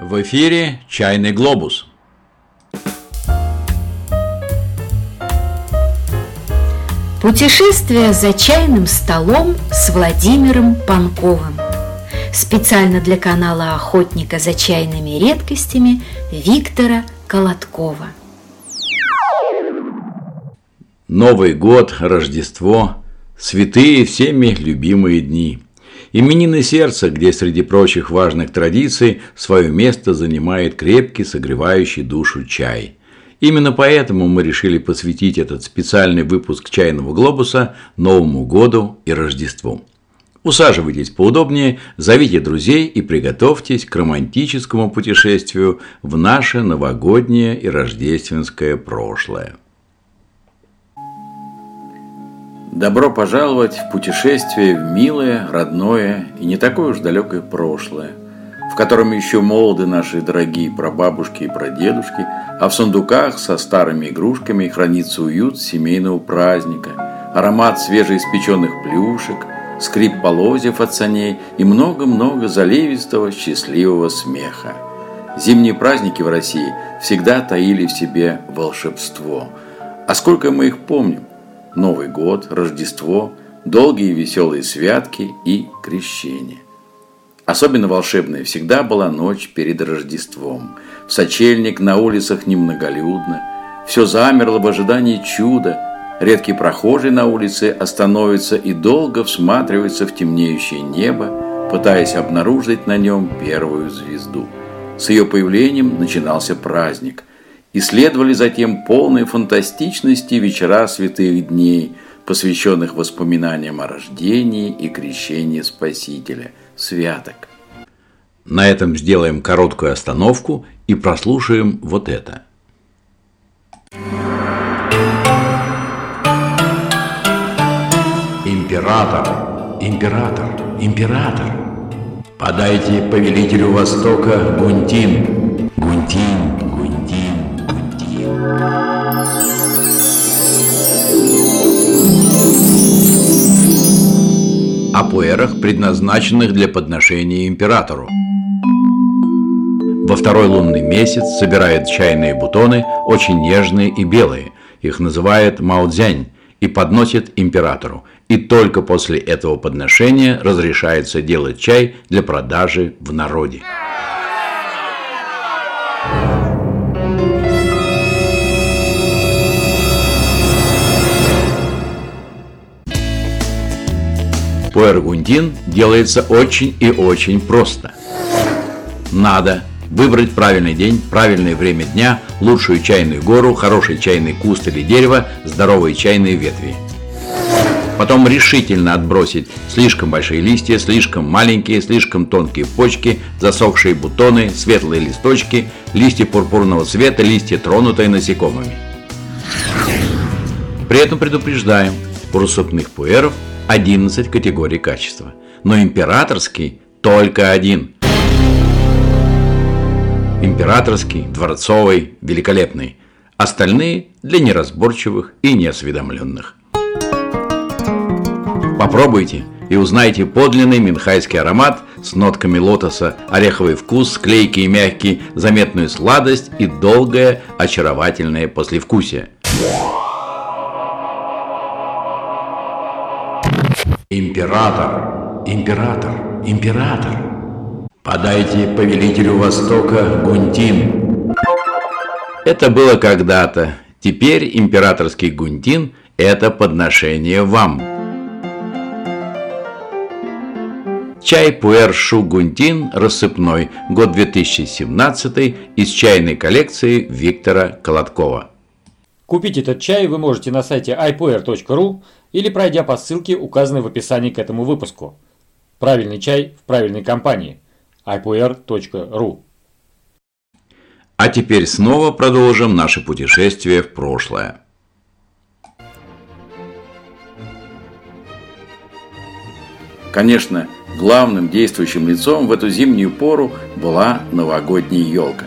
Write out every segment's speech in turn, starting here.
В эфире «Чайный глобус». Путешествие за чайным столом с Владимиром Панковым. Специально для канала охотника за чайными редкостями Виктора Колоткова. Новый год, Рождество, святые всеми любимые дни. Именины сердца, где среди прочих важных традиций свое место занимает крепкий, согревающий душу чай. Именно поэтому мы решили посвятить этот специальный выпуск «Чайного глобуса» Новому году и Рождеству. Усаживайтесь поудобнее, зовите друзей и приготовьтесь к романтическому путешествию в наше новогоднее и рождественское прошлое. Добро пожаловать в путешествие в милое, родное и не такое уж далекое прошлое, в котором еще молоды наши дорогие прабабушки и прадедушки, а в сундуках со старыми игрушками хранится уют семейного праздника, аромат свежеиспеченных плюшек, скрип полозьев от саней и много-много заливистого счастливого смеха. Зимние праздники в России всегда таили в себе волшебство. А сколько мы их помним? Новый год, Рождество, долгие веселые святки и крещение. Особенно волшебной всегда была ночь перед Рождеством. В сочельник на улицах немноголюдно. Все замерло в ожидании чуда. Редкий прохожий на улице остановится и долго всматривается в темнеющее небо, пытаясь обнаружить на нем первую звезду. С ее появлением начинался праздник – и следовали затем полной фантастичности вечера святых дней, посвященных воспоминаниям о рождении и крещении Спасителя, святок. На этом сделаем короткую остановку и прослушаем вот это. Император, император, император. Подайте повелителю Востока Гунтин, Гунтин, о пуэрах, предназначенных для подношения императору. Во второй лунный месяц собирает чайные бутоны, очень нежные и белые. Их называют маудзянь и подносит императору. И только после этого подношения разрешается делать чай для продажи в народе. Пуэргундин делается очень и очень просто. Надо выбрать правильный день, правильное время дня, лучшую чайную гору, хороший чайный куст или дерево, здоровые чайные ветви. Потом решительно отбросить слишком большие листья, слишком маленькие, слишком тонкие почки, засохшие бутоны, светлые листочки, листья пурпурного цвета, листья, тронутые насекомыми. При этом предупреждаем, у рассыпных пуэров 11 категорий качества, но императорский только один. Императорский, дворцовый, великолепный. Остальные для неразборчивых и неосведомленных. Попробуйте и узнайте подлинный минхайский аромат с нотками лотоса, ореховый вкус, клейкий и мягкий, заметную сладость и долгое очаровательное послевкусие. Император, император, император. Подайте повелителю Востока Гунтин. Это было когда-то. Теперь императорский Гунтин – это подношение вам. Чай Пуэр Шу Гунтин рассыпной, год 2017 из чайной коллекции Виктора Колоткова. Купить этот чай вы можете на сайте ipuer.ru или пройдя по ссылке, указанной в описании к этому выпуску. Правильный чай в правильной компании. ipuer.ru А теперь снова продолжим наше путешествие в прошлое. Конечно, главным действующим лицом в эту зимнюю пору была новогодняя елка.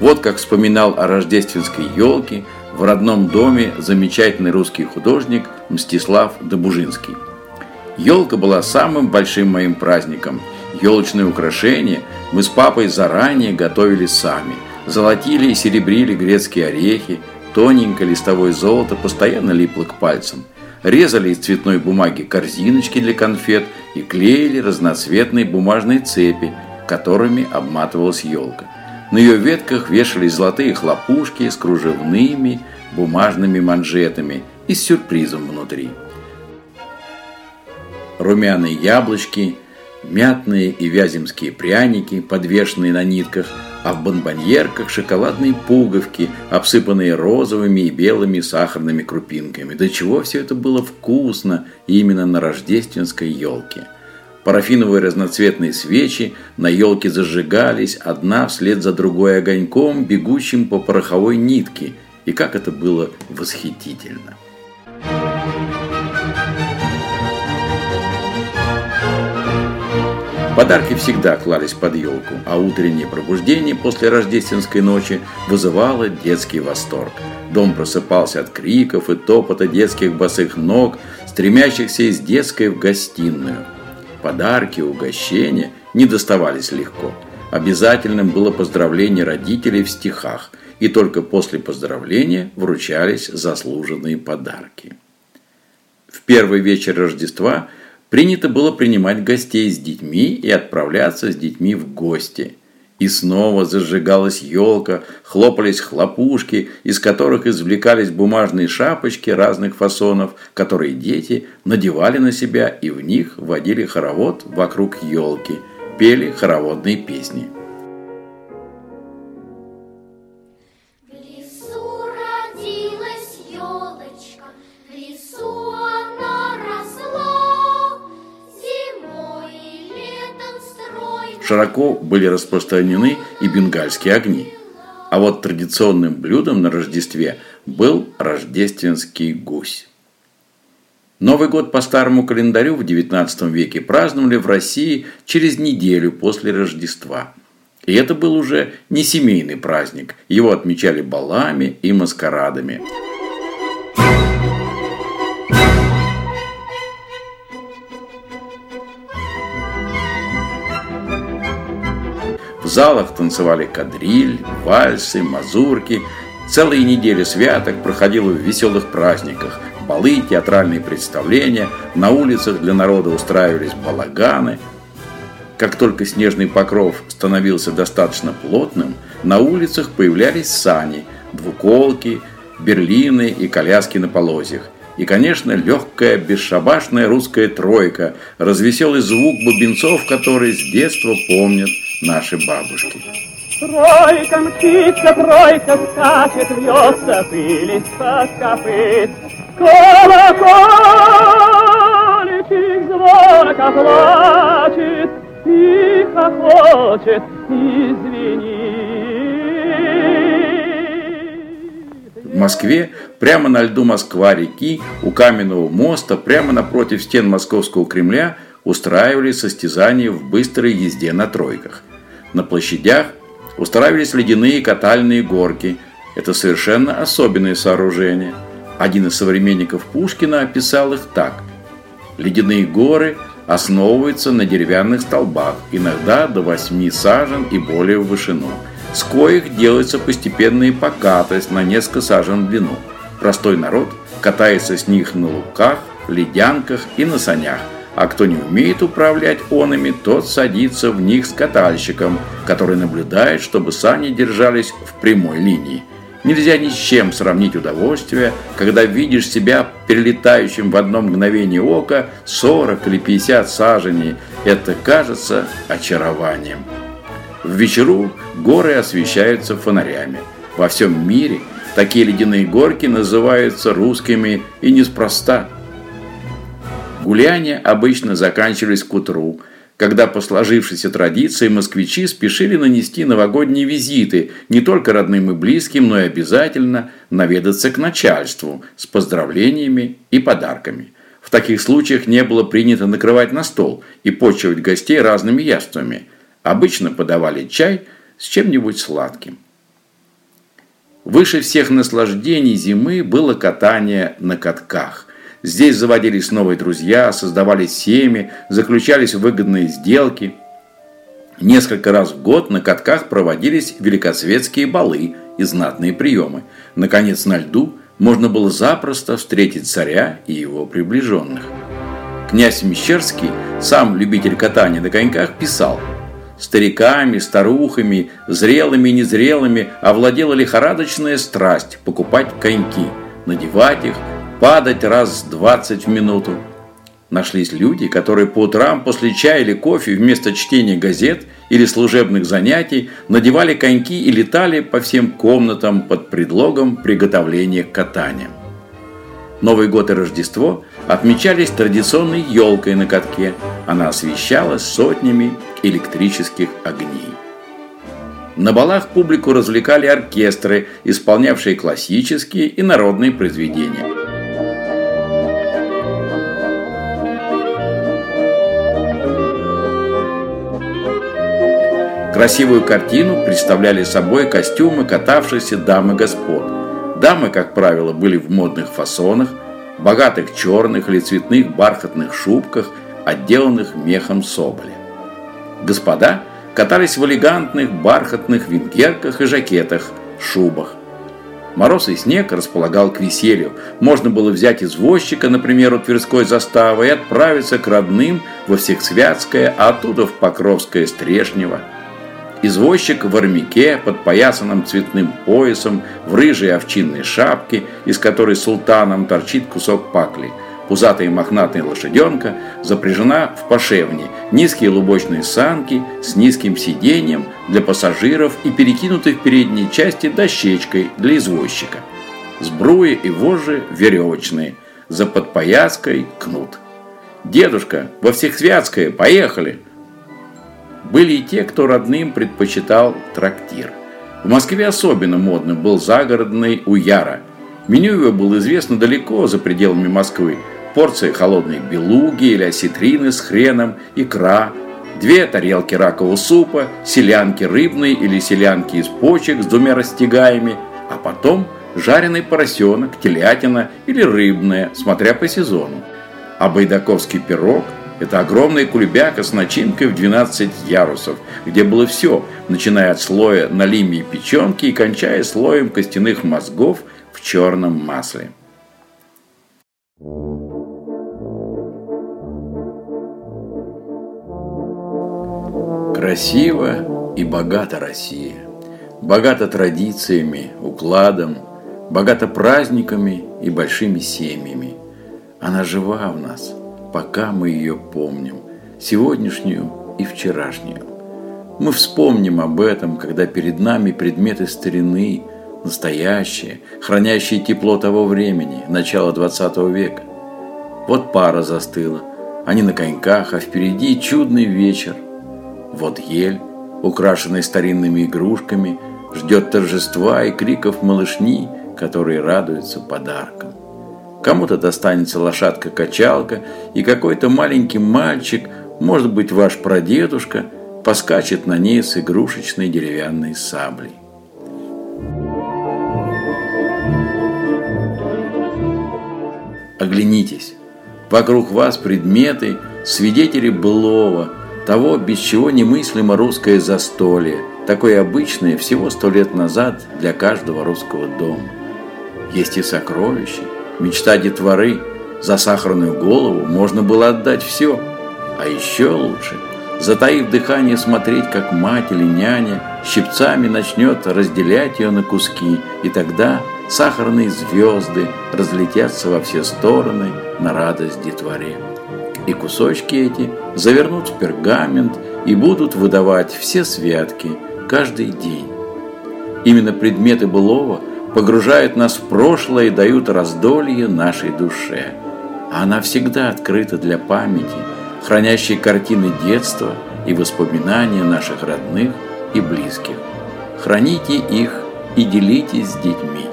Вот как вспоминал о рождественской елке – в родном доме замечательный русский художник Мстислав Добужинский. Елка была самым большим моим праздником. Елочные украшения мы с папой заранее готовили сами. Золотили и серебрили грецкие орехи, тоненькое листовое золото постоянно липло к пальцам. Резали из цветной бумаги корзиночки для конфет и клеили разноцветные бумажные цепи, которыми обматывалась елка. На ее ветках вешались золотые хлопушки с кружевными бумажными манжетами и с сюрпризом внутри. Румяные яблочки, мятные и вяземские пряники, подвешенные на нитках, а в бонбоньерках шоколадные пуговки, обсыпанные розовыми и белыми сахарными крупинками. До чего все это было вкусно именно на рождественской елке. Парафиновые разноцветные свечи на елке зажигались, одна вслед за другой огоньком, бегущим по пороховой нитке. И как это было восхитительно! Подарки всегда клались под елку, а утреннее пробуждение после рождественской ночи вызывало детский восторг. Дом просыпался от криков и топота детских босых ног, стремящихся из детской в гостиную. Подарки, угощения не доставались легко. Обязательным было поздравление родителей в стихах, и только после поздравления вручались заслуженные подарки. В первый вечер Рождества принято было принимать гостей с детьми и отправляться с детьми в гости. И снова зажигалась елка, хлопались хлопушки, из которых извлекались бумажные шапочки разных фасонов, которые дети надевали на себя и в них водили хоровод вокруг елки, пели хороводные песни. Широко были распространены и бенгальские огни. А вот традиционным блюдом на Рождестве был рождественский гусь. Новый год по старому календарю в XIX веке праздновали в России через неделю после Рождества. И это был уже не семейный праздник, его отмечали балами и маскарадами. Залах танцевали кадриль, вальсы, мазурки. Целые недели святок проходило в веселых праздниках. Балы, театральные представления, на улицах для народа устраивались балаганы. Как только снежный покров становился достаточно плотным, на улицах появлялись сани, двуколки, берлины и коляски на полозьях. И, конечно, легкая, бесшабашная русская тройка, развеселый звук бубенцов, который с детства помнят наши бабушки. Тройка мчится, тройка скачет, вьется пыль из-под копыт. Колокольчик звонко плачет и хохочет, извини. В Москве, прямо на льду Москва-реки, у каменного моста, прямо напротив стен Московского Кремля устраивали состязания в быстрой езде на тройках. На площадях устраивались ледяные катальные горки. Это совершенно особенные сооружения. Один из современников Пушкина описал их так. Ледяные горы основываются на деревянных столбах, иногда до 8 сажен и более в вышину. С коих делается постепенная покатость на несколько сажен в длину. Простой народ катается с них на луках, ледянках и на санях – а кто не умеет управлять онами, тот садится в них с катальщиком, который наблюдает, чтобы сани держались в прямой линии. Нельзя ни с чем сравнить удовольствие, когда видишь себя перелетающим в одно мгновение ока 40 или 50 саженей. Это кажется очарованием. В вечеру горы освещаются фонарями. Во всем мире такие ледяные горки называются русскими и неспроста – Гуляния обычно заканчивались к утру, когда по сложившейся традиции москвичи спешили нанести новогодние визиты не только родным и близким, но и обязательно наведаться к начальству с поздравлениями и подарками. В таких случаях не было принято накрывать на стол и почивать гостей разными яствами. Обычно подавали чай с чем-нибудь сладким. Выше всех наслаждений зимы было катание на катках. Здесь заводились новые друзья, создавались семьи, заключались выгодные сделки. Несколько раз в год на катках проводились великосветские балы и знатные приемы. Наконец, на льду можно было запросто встретить царя и его приближенных. Князь Мещерский, сам любитель катания на коньках, писал Стариками, старухами, зрелыми и незрелыми овладела лихорадочная страсть покупать коньки, надевать их, падать раз двадцать в минуту, Нашлись люди, которые по утрам после чая или кофе вместо чтения газет или служебных занятий надевали коньки и летали по всем комнатам под предлогом приготовления к катаниям. Новый год и Рождество отмечались традиционной елкой на катке. Она освещалась сотнями электрических огней. На балах публику развлекали оркестры, исполнявшие классические и народные произведения – Красивую картину представляли собой костюмы катавшихся дам и господ. Дамы, как правило, были в модных фасонах, богатых черных или цветных бархатных шубках, отделанных мехом соболя. Господа катались в элегантных бархатных венгерках и жакетах, шубах. Мороз и снег располагал к веселью. Можно было взять извозчика, например, у Тверской заставы и отправиться к родным во Всехсвятское, а оттуда в Покровское Стрешнево. Извозчик в армяке, подпоясанном цветным поясом, в рыжей овчинной шапке, из которой султаном торчит кусок пакли. Пузатая мохнатая лошаденка запряжена в пошевне, низкие лубочные санки с низким сиденьем для пассажиров и перекинутой в передней части дощечкой для извозчика. Сбруи и вожжи веревочные, за подпояской кнут. «Дедушка, во Всехсвятское, поехали!» Были и те, кто родным предпочитал трактир. В Москве особенно модным был загородный Уяра. Меню его было известно далеко за пределами Москвы. Порция холодной белуги или осетрины с хреном, икра, две тарелки ракового супа, селянки рыбной или селянки из почек с двумя растягаями, а потом жареный поросенок, телятина или рыбная, смотря по сезону. А байдаковский пирог – это огромная кулебяка с начинкой в 12 ярусов, где было все, начиная от слоя налимии печенки и кончая слоем костяных мозгов в черном масле. Красиво и богата Россия. Богата традициями, укладом, богата праздниками и большими семьями. Она жива в нас – пока мы ее помним, сегодняшнюю и вчерашнюю. Мы вспомним об этом, когда перед нами предметы старины, настоящие, хранящие тепло того времени, начала 20 века. Вот пара застыла, они на коньках, а впереди чудный вечер. Вот ель, украшенная старинными игрушками, ждет торжества и криков малышни, которые радуются подаркам. Кому-то достанется лошадка-качалка, и какой-то маленький мальчик, может быть, ваш прадедушка, поскачет на ней с игрушечной деревянной саблей. Оглянитесь. Вокруг вас предметы, свидетели былого, того, без чего немыслимо русское застолье, такое обычное всего сто лет назад для каждого русского дома. Есть и сокровища, Мечта детворы за сахарную голову можно было отдать все. А еще лучше, затаив дыхание, смотреть, как мать или няня щипцами начнет разделять ее на куски, и тогда сахарные звезды разлетятся во все стороны на радость детворе. И кусочки эти завернут в пергамент и будут выдавать все святки каждый день. Именно предметы былого – погружают нас в прошлое и дают раздолье нашей душе. А она всегда открыта для памяти, хранящей картины детства и воспоминания наших родных и близких. Храните их и делитесь с детьми.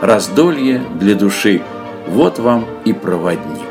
Раздолье для души – вот вам и проводник.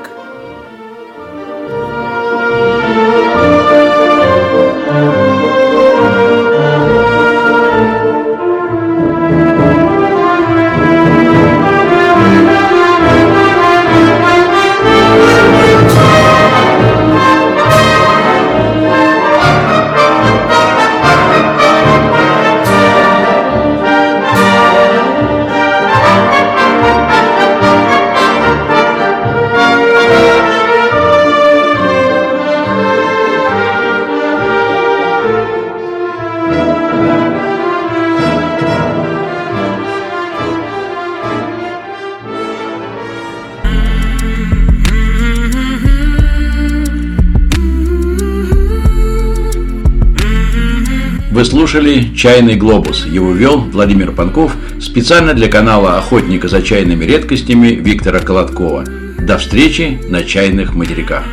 Вы слушали «Чайный глобус». Его вел Владимир Панков специально для канала «Охотника за чайными редкостями» Виктора Колоткова. До встречи на чайных материках.